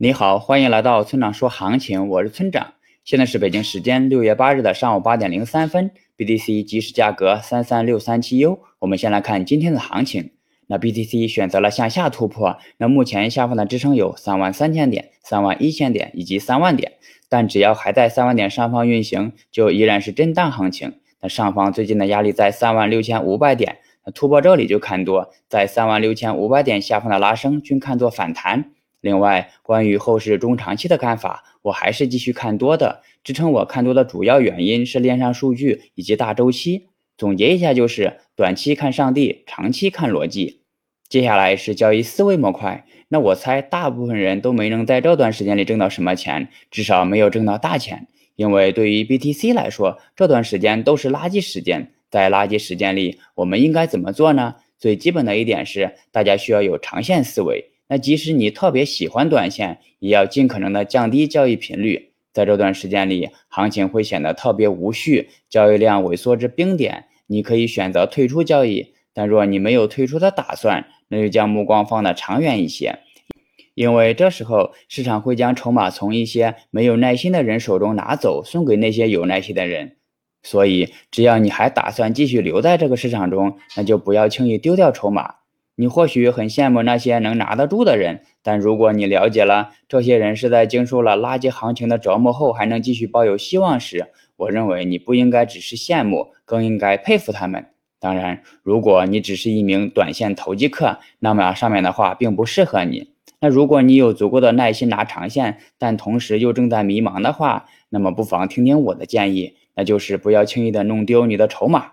你好，欢迎来到村长说行情，我是村长。现在是北京时间六月八日的上午八点零三分，BTC 即时价格三三六三七 U。我们先来看今天的行情。那 BTC 选择了向下突破，那目前下方的支撑有三万三千点、三万一千点以及三万点。但只要还在三万点上方运行，就依然是震荡行情。那上方最近的压力在三万六千五百点，那突破这里就看多，在三万六千五百点下方的拉升均看作反弹。另外，关于后市中长期的看法，我还是继续看多的。支撑我看多的主要原因是链上数据以及大周期。总结一下，就是短期看上帝，长期看逻辑。接下来是交易思维模块。那我猜大部分人都没能在这段时间里挣到什么钱，至少没有挣到大钱。因为对于 BTC 来说，这段时间都是垃圾时间。在垃圾时间里，我们应该怎么做呢？最基本的一点是，大家需要有长线思维。那即使你特别喜欢短线，也要尽可能的降低交易频率。在这段时间里，行情会显得特别无序，交易量萎缩至冰点，你可以选择退出交易。但若你没有退出的打算，那就将目光放得长远一些，因为这时候市场会将筹码从一些没有耐心的人手中拿走，送给那些有耐心的人。所以，只要你还打算继续留在这个市场中，那就不要轻易丢掉筹码。你或许很羡慕那些能拿得住的人，但如果你了解了这些人是在经受了垃圾行情的折磨后还能继续抱有希望时，我认为你不应该只是羡慕，更应该佩服他们。当然，如果你只是一名短线投机客，那么上面的话并不适合你。那如果你有足够的耐心拿长线，但同时又正在迷茫的话，那么不妨听听我的建议，那就是不要轻易的弄丢你的筹码。